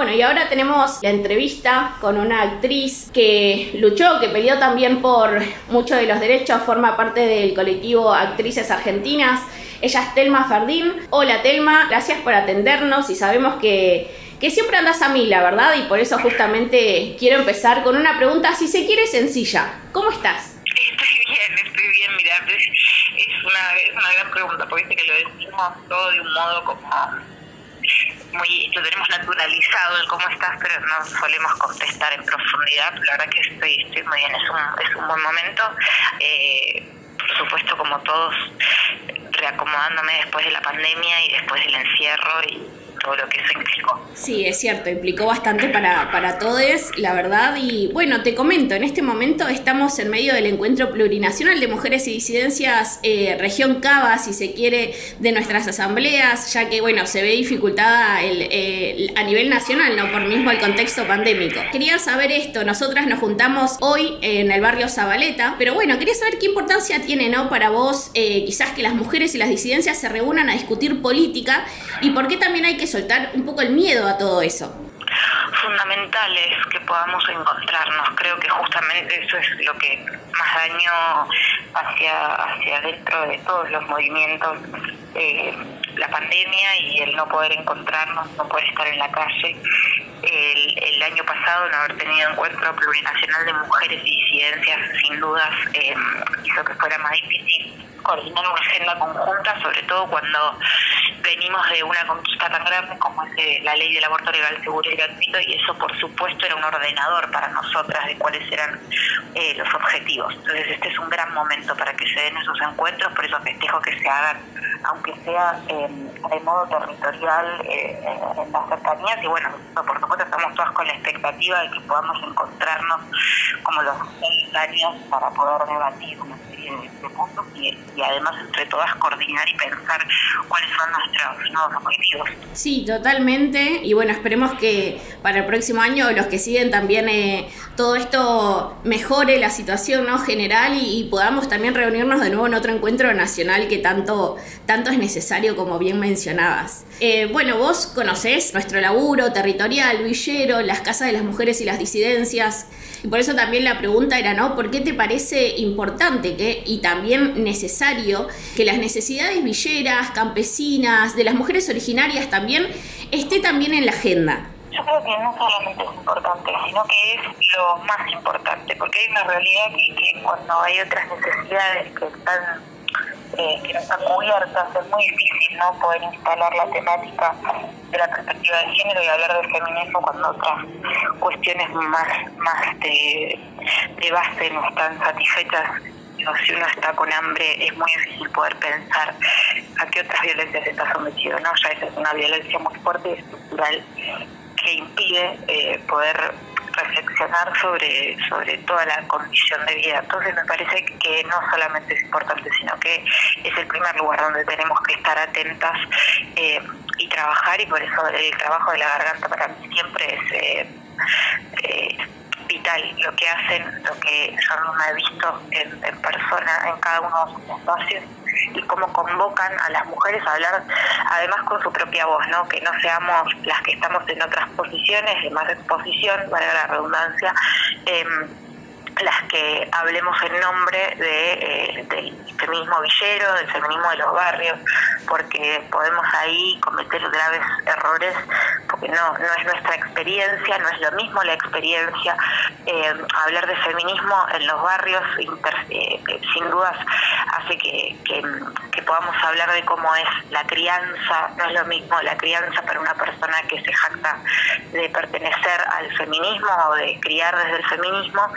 Bueno, y ahora tenemos la entrevista con una actriz que luchó, que peleó también por muchos de los derechos, forma parte del colectivo Actrices Argentinas. Ella es Telma Fardín. Hola Telma, gracias por atendernos y sabemos que, que siempre andas a mí, la verdad, y por eso justamente quiero empezar con una pregunta, si se quiere, sencilla. ¿Cómo estás? Estoy bien, estoy bien, mira, es una, es una gran pregunta, porque que lo decimos todo de un modo como muy lo tenemos naturalizado el cómo estás, pero no solemos contestar en profundidad. La verdad que estoy, estoy muy bien, es un, es un buen momento. Eh, por supuesto, como todos, reacomodándome después de la pandemia y después del encierro y todo lo que eso implicó. Sí, es cierto, implicó bastante para, para todos, la verdad. Y bueno, te comento, en este momento estamos en medio del encuentro plurinacional de mujeres y disidencias, eh, región Cava, si se quiere, de nuestras asambleas, ya que, bueno, se ve dificultada el, a nivel nacional, ¿no? Por mismo el contexto pandémico. Quería saber esto, nosotras nos juntamos hoy en el barrio Zabaleta, pero bueno, quería saber qué importancia tiene, ¿no? Para vos, eh, quizás que las mujeres y las disidencias se reúnan a discutir política y por qué también hay que soltar un poco el miedo a todo eso? Fundamental es que podamos encontrarnos. Creo que justamente eso es lo que más daño hacia, hacia adentro de todos los movimientos. Eh, la pandemia y el no poder encontrarnos, no poder estar en la calle. El, el año pasado, no haber tenido encuentro plurinacional de mujeres y disidencias, sin dudas, eh, hizo que fuera más difícil coordinar una agenda conjunta, sobre todo cuando venimos de una conquista tan grande como es eh, la ley del aborto legal, seguro y gratuito, y eso por supuesto era un ordenador para nosotras de cuáles eran eh, los objetivos. Entonces este es un gran momento para que se den esos encuentros, por eso festejo que se hagan, aunque sea de modo territorial eh, en las cercanías, y bueno, por supuesto estamos todas con la expectativa de que podamos encontrarnos como los seis años para poder debatir de, puntos y, además entre todas coordinar y pensar cuáles son nuestros nuevos objetivos. Sí, totalmente. Y bueno, esperemos que para el próximo año los que siguen también eh, todo esto mejore la situación ¿no? general y, podamos también reunirnos de nuevo en otro encuentro nacional que tanto, tanto es necesario como bien mencionabas. Eh, bueno, vos conocés nuestro laburo territorial, villero, las casas de las mujeres y las disidencias. Y por eso también la pregunta era, ¿no? ¿Por qué te parece importante que, y también necesario que las necesidades villeras, campesinas, de las mujeres originarias también esté también en la agenda? Yo creo que no solamente es importante, sino que es lo más importante, porque hay una realidad que, que cuando hay otras necesidades que están eh, que no están cubiertas, es muy difícil no poder instalar la temática de la perspectiva de género y hablar del feminismo cuando otras cuestiones más, más de, de base no están satisfechas. si uno está con hambre es muy difícil poder pensar a qué otras violencias está sometido, ¿no? Ya esa es una violencia muy fuerte y estructural que impide eh, poder reflexionar sobre, sobre toda la condición de vida. Entonces me parece que no solamente es importante, sino que es el primer lugar donde tenemos que estar atentas eh, y trabajar y por eso el trabajo de la garganta para mí siempre es... Eh, eh, vital lo que hacen, lo que yo no he visto en, persona en cada uno de sus espacios y cómo convocan a las mujeres a hablar además con su propia voz, ¿no? Que no seamos las que estamos en otras posiciones, de más exposición, para la redundancia, eh, las que hablemos en nombre de, eh, del feminismo villero, del feminismo de los barrios, porque podemos ahí cometer graves errores, porque no, no es nuestra experiencia, no es lo mismo la experiencia. Eh, hablar de feminismo en los barrios, eh, sin dudas, hace que, que, podamos hablar de cómo es la crianza, no es lo mismo la crianza para una persona que se jacta de pertenecer al feminismo o de criar desde el feminismo,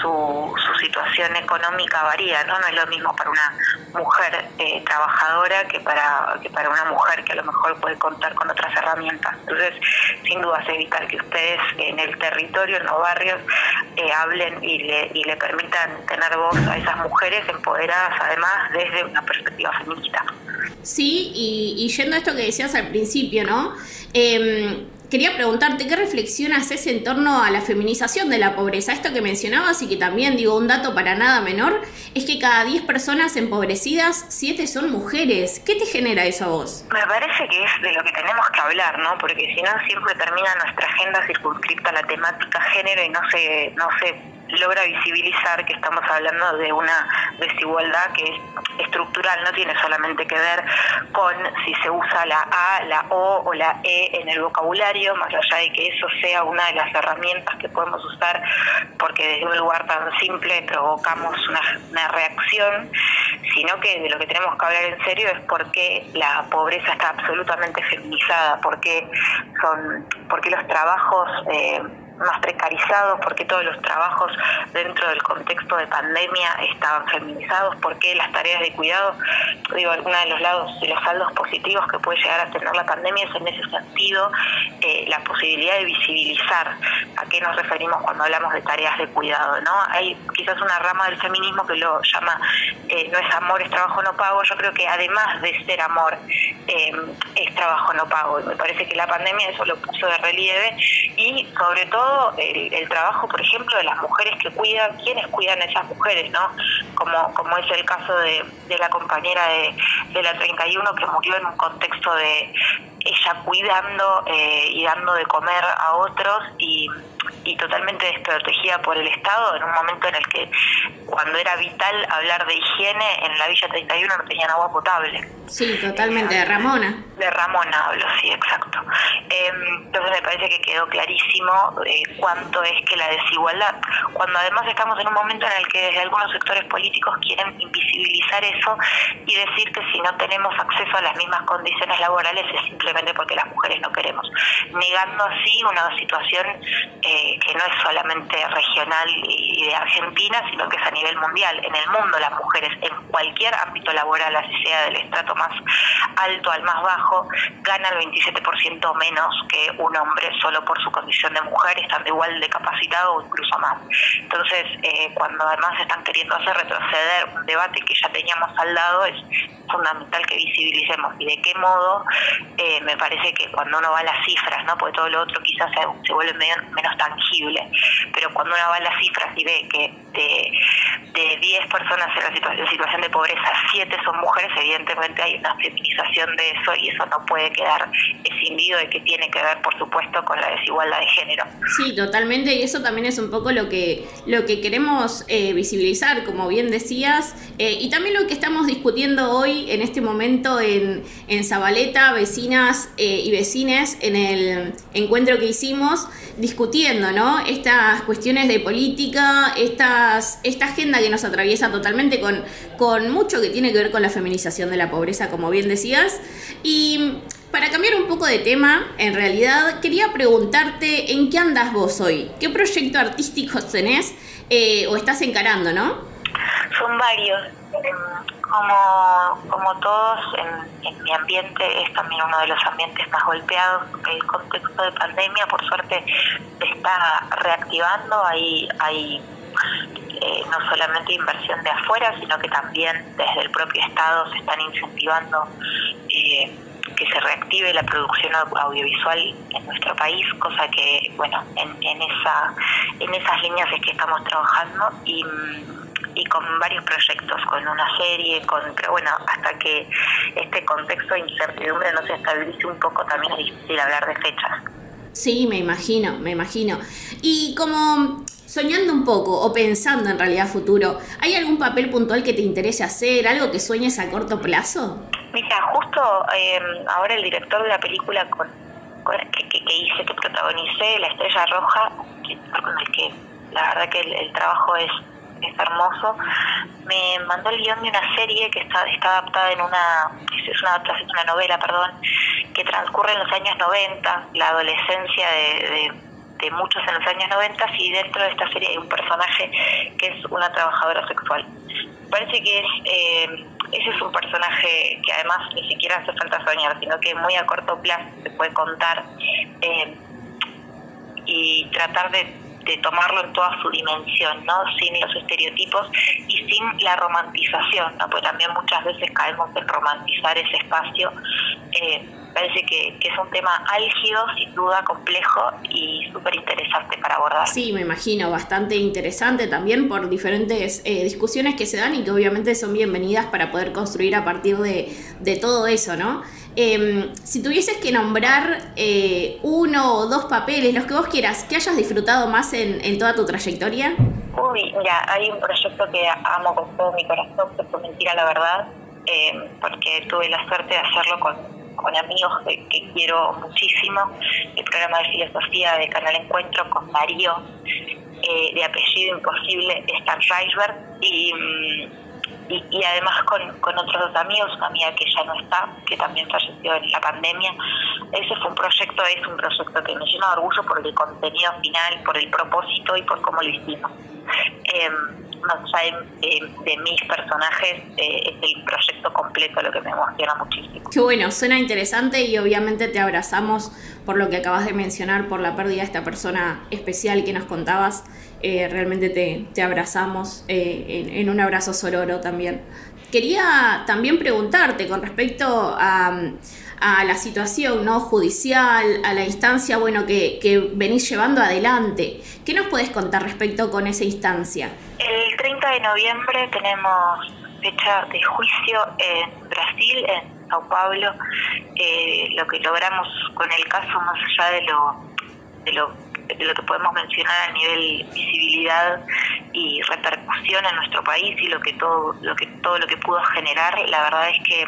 su, su situación económica varía, ¿no? No es lo mismo para una mujer eh, trabajadora que para, que para una mujer que a lo mejor puede contar con otras herramientas. Entonces, sin duda es vital que ustedes en el territorio, en los barrios, eh, hablen y le, y le permitan tener voz a esas mujeres empoderadas, además, desde una perspectiva feminista. Sí, y, y yendo a esto que decías al principio, ¿no? Eh, quería preguntarte, ¿qué reflexión haces en torno a la feminización de la pobreza? Esto que mencionabas y que también digo un dato para nada menor, es que cada 10 personas empobrecidas, 7 son mujeres. ¿Qué te genera eso a vos? Me parece que es de lo que tenemos que hablar, ¿no? Porque si no siempre termina nuestra agenda circunscripta a la temática género y no se, no se logra visibilizar que estamos hablando de una desigualdad que es estructural, no tiene solamente que ver con si se usa la A, la O o la E en el vocabulario, más allá de que eso sea una de las herramientas que podemos usar porque desde un lugar tan simple provocamos una, una reacción, sino que de lo que tenemos que hablar en serio es por qué la pobreza está absolutamente feminizada, porque son, porque los trabajos eh, más precarizados, porque todos los trabajos dentro del contexto de pandemia estaban feminizados, porque las tareas de cuidado, digo, uno de los lados, de los saldos positivos que puede llegar a tener la pandemia es en ese sentido eh, la posibilidad de visibilizar a qué nos referimos cuando hablamos de tareas de cuidado, ¿no? Hay quizás una rama del feminismo que lo llama eh, no es amor, es trabajo no pago, yo creo que además de ser amor, eh, es trabajo no pago, me parece que la pandemia eso lo puso de relieve y sobre todo el, trabajo, por ejemplo, de las mujeres que cuidan, quiénes cuidan a esas mujeres, ¿no? Como, como es el caso de, la compañera de, de la 31 que murió en un contexto de ella cuidando eh, y dando de comer a otros y y totalmente desprotegida por el Estado en un momento en el que cuando era vital hablar de higiene en la Villa 31 no tenían agua potable. Sí, totalmente, de Ramona. De Ramona hablo, sí, exacto. Em, entonces me parece que quedó clarísimo eh, cuánto es que la desigualdad, cuando además estamos en un momento en el que desde algunos sectores políticos quieren invisibilizar eso y decir que si no tenemos acceso a las mismas condiciones laborales es simplemente porque las mujeres no queremos, negando así una situación eh, que no es solamente regional y de Argentina, sino que es a nivel mundial. En el mundo las mujeres, en cualquier ámbito laboral, así sea del estrato más alto al más bajo, ganan el 27% menos que un hombre solo por su condición de mujer, estando igual de capacitado o incluso más. Entonces, eh, cuando además están queriendo hacer retroceder un debate que ya teníamos al lado, es fundamental que visibilicemos y de qué modo eh, me parece que cuando uno va a las cifras, ¿no? porque todo lo otro quizás se, se vuelve menos tangible, pero cuando uno va a las cifras y ve que de, de 10 personas en la situación, situación de pobreza, 7 son mujeres, evidentemente hay una feminización de eso y eso no puede quedar de que tiene que ver, por supuesto, con la desigualdad de género. Sí, totalmente, y eso también es un poco lo que, lo que queremos eh, visibilizar, como bien decías, eh, y también lo que estamos discutiendo hoy en este momento en, en Zabaleta, vecinas eh, y vecines, en el encuentro que hicimos, discutiendo, ¿no? Estas cuestiones de política, esta agenda que nos atraviesa totalmente con, con mucho que tiene que ver con la feminización de la pobreza, como bien decías. Y para cambiar un poco de tema, en realidad quería preguntarte en qué andas vos hoy, qué proyecto artístico tenés eh, o estás encarando, ¿no? Son varios. Como, como todos, en, mi ambiente es también uno de los ambientes más golpeados. El contexto de pandemia, por suerte, está reactivando. Hay, hay eh, no solamente inversión de afuera, sino que también desde el propio Estado se están incentivando eh, que se reactive la producción audiovisual en nuestro país, cosa que, bueno, en, en, esa, en esas líneas es que estamos trabajando y y con varios proyectos, con una serie, con pero bueno, hasta que este contexto de incertidumbre no se estabilice un poco, también es difícil hablar de fechas. Sí, me imagino, me imagino. Y como soñando un poco o pensando en realidad futuro, ¿hay algún papel puntual que te interese hacer, algo que sueñes a corto plazo? Mira, justo em, ahora el director de la película con, que, que, hice, que protagonicé, La Estrella Roja, que la verdad que el trabajo es hermoso, me mandó el guion de una serie que está, está adaptada en una, es una de novela, perdón, que transcurre en los años 90, la adolescencia de, de, muchos en los años 90 y dentro de esta serie hay un personaje que es una trabajadora sexual. Parece que es, eh, ese es un personaje que además ni siquiera hace falta soñar, sino que muy a corto plazo se puede contar eh, y tratar de tomarlo en toda su dimensión, ¿no? Sin los estereotipos y sin la romantización, ¿no? Pues también muchas veces caemos en romantizar ese espacio. Eh, parece que, es un tema álgido, sin duda complejo y súper interesante para abordar. Sí, me imagino, bastante interesante también por diferentes eh, discusiones que se dan y que obviamente son bienvenidas para poder construir a partir de, de todo eso, ¿no? Em, si tuvieses que nombrar eh, uno o dos papeles, los que vos quieras, que hayas disfrutado más en, toda tu trayectoria. Uy, mira, hay un proyecto que amo con todo mi corazón, que fue Mentira la Verdad, em, porque tuve la suerte de hacerlo con, amigos que, quiero muchísimo. El programa de filosofía de Canal Encuentro con Mario, eh, de apellido imposible, Stan Reisberg, y mm, y, además con, otros dos amigos, una amiga que ya no está, que también falleció en la pandemia. Ese fue un proyecto, es un proyecto que me llena de orgullo por el contenido final, por el propósito y por cómo lo hicimos. Eh, más allá de, mis personajes, eh, es el proyecto completo lo que me emociona muchísimo. Qué bueno, suena interesante y obviamente te abrazamos por lo que acabas de mencionar, por la pérdida de esta persona especial que nos contabas. Eh, realmente te, abrazamos eh, en, un abrazo sororo también. Quería también preguntarte con respecto a, la situación ¿no? judicial, a la instancia bueno, que, que venís llevando adelante. ¿Qué nos puedes contar respecto con esa instancia? El 30 de noviembre tenemos fecha de juicio en Brasil, en Sao Paulo. Eh, lo que logramos con el caso, más allá de lo, de lo de lo que podemos mencionar a nivel visibilidad y repercusión en nuestro país y lo que todo lo que todo lo que pudo generar la verdad es que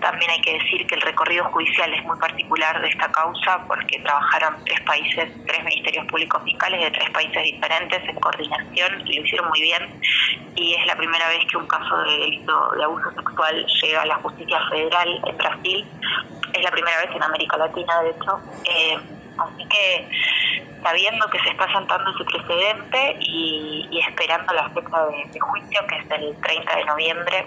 también hay que decir que el recorrido judicial es muy particular de esta causa porque trabajaron tres países, tres ministerios públicos fiscales de tres países diferentes en coordinación y lo hicieron muy bien. Y es la primera vez que un caso de delito de abuso sexual llega a la justicia federal en Brasil. Es la primera vez en América Latina, de hecho. Eh, así que sabiendo que se está sentando ese precedente y, esperando la fecha de, juicio, que es el 30 de noviembre,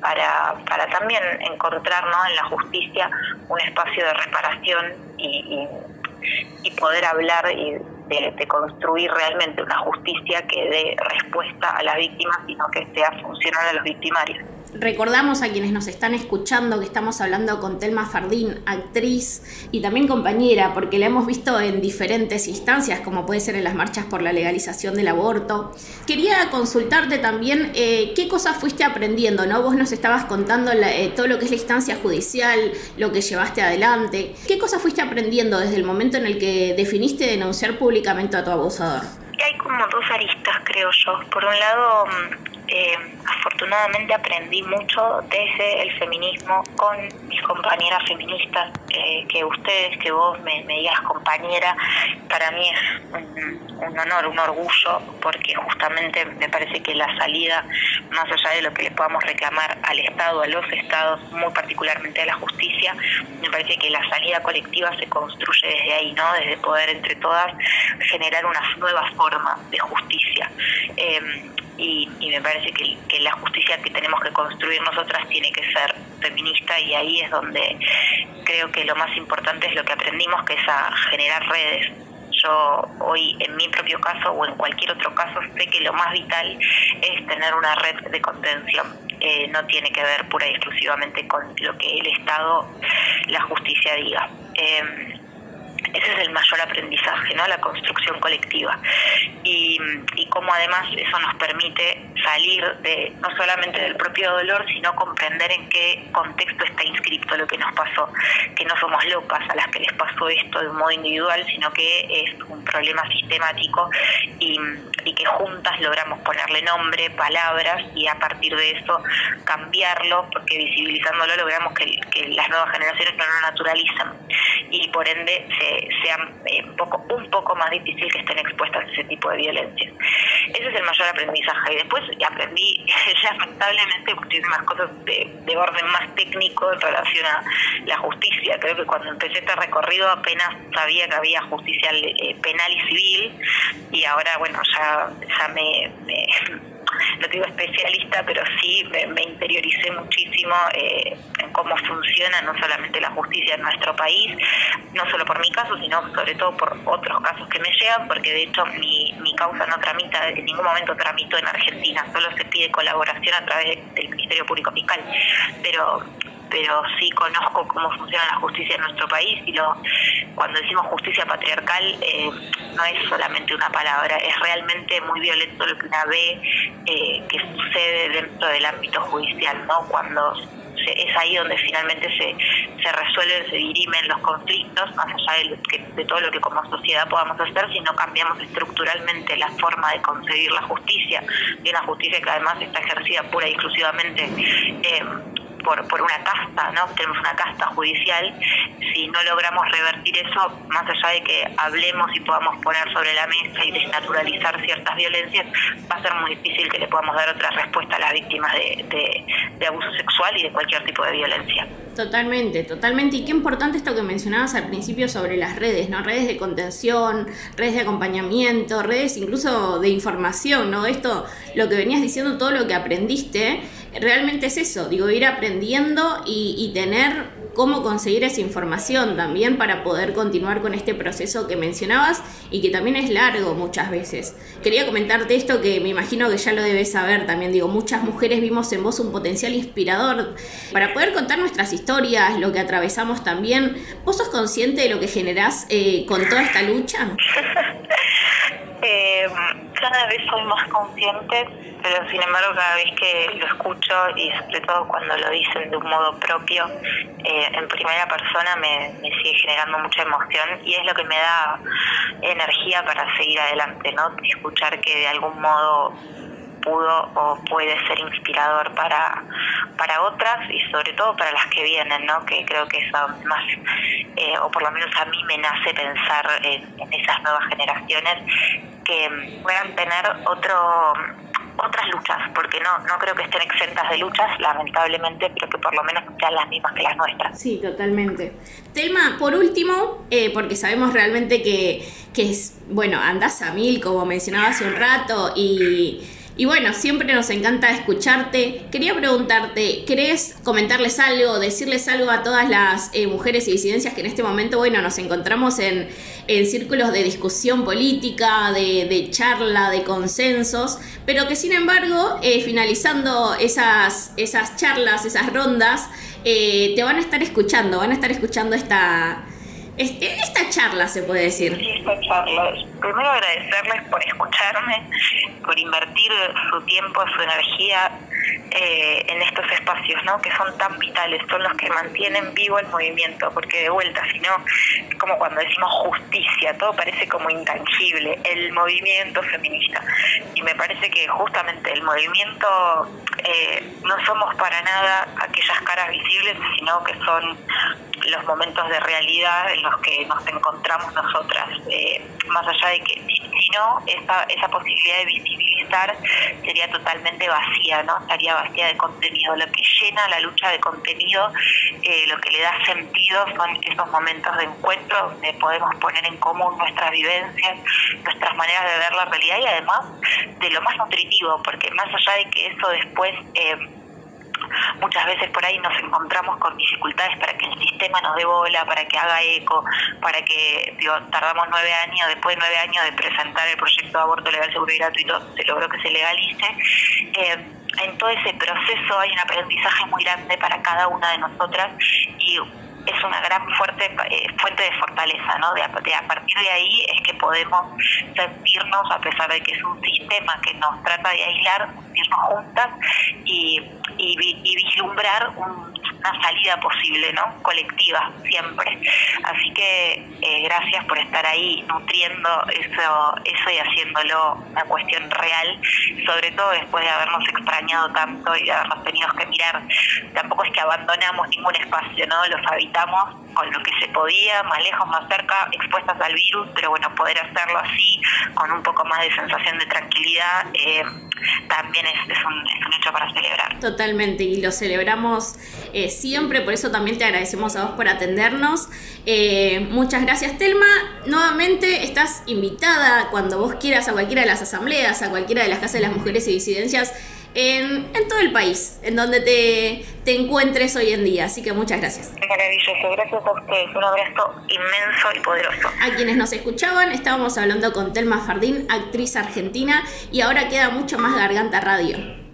para, para también encontrar en la justicia un espacio de reparación y, y, poder hablar y de, construir realmente una justicia que dé respuesta a las víctimas, sino que sea funcional a los victimarios. Recordamos a quienes nos están escuchando que estamos hablando con Telma Fardín, actriz y también compañera, porque la hemos visto en diferentes instancias, como puede ser en las marchas por la legalización del aborto. Quería consultarte también eh, qué cosas fuiste aprendiendo, ¿no? Vos nos estabas contando eh, todo lo que es la instancia judicial, lo que llevaste adelante. ¿Qué cosas fuiste aprendiendo desde el momento en el que definiste denunciar públicamente a tu abusador? Hay como dos aristas, creo yo. Por un lado, mm, eh, afortunadamente aprendí mucho desde el feminismo con mis compañeras feministas, eh, que ustedes, que vos me, digas compañera, para mí es un, honor, un orgullo, porque justamente me parece que la salida, más allá de lo que le podamos reclamar al Estado, a los Estados, muy particularmente a la justicia, me parece que la salida colectiva se construye desde ahí, ¿no? Desde poder entre todas generar una nueva forma de justicia. Eh, y, me parece que, la justicia que tenemos que construir nosotras tiene que ser feminista y ahí es donde creo que lo más importante es lo que aprendimos, que es a generar redes. Yo hoy en mi propio caso o en cualquier otro caso sé que lo más vital es tener una red de contención. Eh, no tiene que ver pura y exclusivamente con lo que el Estado, la justicia diga. Eh, ese es el mayor aprendizaje, ¿no? La construcción colectiva. Y, y cómo además eso nos permite salir de no solamente del propio dolor, sino comprender en qué contexto está inscrito lo que nos pasó, que no somos locas a las que les pasó esto de un modo individual, sino que es un problema sistemático y, que juntas logramos ponerle nombre, palabras y a partir de eso cambiarlo, porque visibilizándolo logramos que, que las nuevas generaciones no lo naturalicen y por ende se sea eh, un, poco, un poco más difícil que estén expuestas a ese tipo de violencia. Ese es el mayor aprendizaje. Y después aprendí lamentablemente muchísimas cosas de, orden más técnico en relación a la justicia. Creo que cuando empecé este recorrido apenas sabía que había justicia eh, penal y civil y ahora, bueno, ya, ya me no digo especialista, pero sí me, interioricé muchísimo eh, en cómo funciona no solamente la justicia en nuestro país, no solo por mi caso, sino sobre todo por otros casos que me llegan, porque de hecho mi, mi causa no tramita, en ningún momento tramito en Argentina, solo se pide colaboración a través del Ministerio Público Fiscal. Pero pero sí conozco cómo funciona la justicia en nuestro país y lo, cuando decimos justicia patriarcal eh, no es solamente una palabra, es realmente muy violento lo que una ve eh, que sucede dentro del ámbito judicial, ¿no? Cuando es ahí donde finalmente se, se resuelven, se dirimen los conflictos, más allá de, de, todo lo que como sociedad podamos hacer, si no cambiamos estructuralmente la forma de conseguir la justicia, y una justicia que además está ejercida pura y exclusivamente eh, por, por una casta, ¿no? Tenemos una casta judicial. Si no logramos revertir eso, más allá de que hablemos y podamos poner sobre la mesa y desnaturalizar ciertas violencias, va a ser muy difícil que le podamos dar otra respuesta a las víctimas de, de, abuso sexual y de cualquier tipo de violencia. Totalmente, totalmente. Y qué importante esto que mencionabas al principio sobre las redes, ¿no? Redes de contención, redes de acompañamiento, redes incluso de información, ¿no? Esto, lo que venías diciendo, todo lo que aprendiste, realmente es eso, digo, ir aprendiendo y, tener cómo conseguir esa información también para poder continuar con este proceso que mencionabas y que también es largo muchas veces. Quería comentarte esto que me imagino que ya lo debes saber también, digo, muchas mujeres vimos en vos un potencial inspirador para poder contar nuestras historias, lo que atravesamos también. ¿Vos sos consciente de lo que generás eh, con toda esta lucha? eh, cada vez soy más consciente, pero sin embargo cada vez que lo escucho y sobre todo cuando lo dicen de un modo propio, eh, en primera persona me, me, sigue generando mucha emoción y es lo que me da energía para seguir adelante, ¿no? Escuchar que de algún modo pudo o puede ser inspirador para, para otras y sobre todo para las que vienen, ¿no? que creo que es más, eh, o por lo menos a mí me nace pensar en, esas nuevas generaciones que puedan tener otro otras luchas, porque no, no creo que estén exentas de luchas, lamentablemente, pero que por lo menos sean las mismas que las nuestras. Sí, totalmente. Telma, por último, eh, porque sabemos realmente que, que es, bueno, andás a mil, como mencionaba hace un rato, y y bueno, siempre nos encanta escucharte. Quería preguntarte, ¿querés comentarles algo, decirles algo a todas las eh, mujeres y disidencias que en este momento, bueno, nos encontramos en, en círculos de discusión política, de, charla, de consensos, pero que sin embargo, eh, finalizando esas, esas charlas, esas rondas, eh, te van a estar escuchando, van a estar escuchando esta este, esta charla, se puede decir. Esta charla. Primero agradecerles por escucharme, por invertir su tiempo, su energía eh, en estos espacios, ¿no? Que son tan vitales, son los que mantienen vivo el movimiento, porque de vuelta, si no, como cuando decimos justicia, todo parece como intangible, el movimiento feminista. Y me parece que justamente el movimiento eh, no somos para nada aquellas caras visibles, sino que son los momentos de realidad en los que nos encontramos nosotras, eh, más allá de que no, esa, esa posibilidad de visibilizar sería totalmente vacía, ¿no? Estaría vacía de contenido. Lo que llena la lucha de contenido, eh, lo que le da sentido son esos momentos de encuentro donde podemos poner en común nuestras vivencias, nuestras maneras de ver la realidad y además de lo más nutritivo, porque más allá de que eso después... Eh, muchas veces por ahí nos encontramos con dificultades para que el sistema nos dé bola, para que haga eco, para que, tardamos nueve años, después de nueve años de presentar el proyecto de aborto legal, seguro y gratuito, se logró que se legalice. Eh, en todo ese proceso hay un aprendizaje muy grande para cada una de nosotras y es una gran fuerte eh, fuente de fortaleza, ¿no? De, a partir de ahí es que podemos sentirnos, a pesar de que es un sistema que nos trata de aislar, sentirnos juntas y, y, vislumbrar una salida posible, ¿no? Colectiva, siempre. Así que eh, gracias por estar ahí nutriendo eso, eso y haciéndolo una cuestión real, sobre todo después de habernos extrañado tanto y de habernos tenido que mirar. Tampoco es que abandonamos ningún espacio, ¿no? Los habitamos con lo que se podía, más lejos, más cerca, expuestas al virus, pero bueno, poder hacerlo así, con un poco más de sensación de tranquilidad, eh, también es, es, un, es, un, hecho para celebrar. Totalmente, y lo celebramos eh, siempre, por eso también te agradecemos a vos por atendernos. Eh, muchas gracias, Telma. Nuevamente estás invitada cuando vos quieras a cualquiera de las asambleas, a cualquiera de las casas de las mujeres y disidencias en, en todo el país, en donde te, te, encuentres hoy en día. Así que muchas gracias. Maravilloso, gracias a ustedes. Un abrazo inmenso y poderoso. A quienes nos escuchaban, estábamos hablando con Telma Fardín, actriz argentina, y ahora queda mucho más Garganta Radio.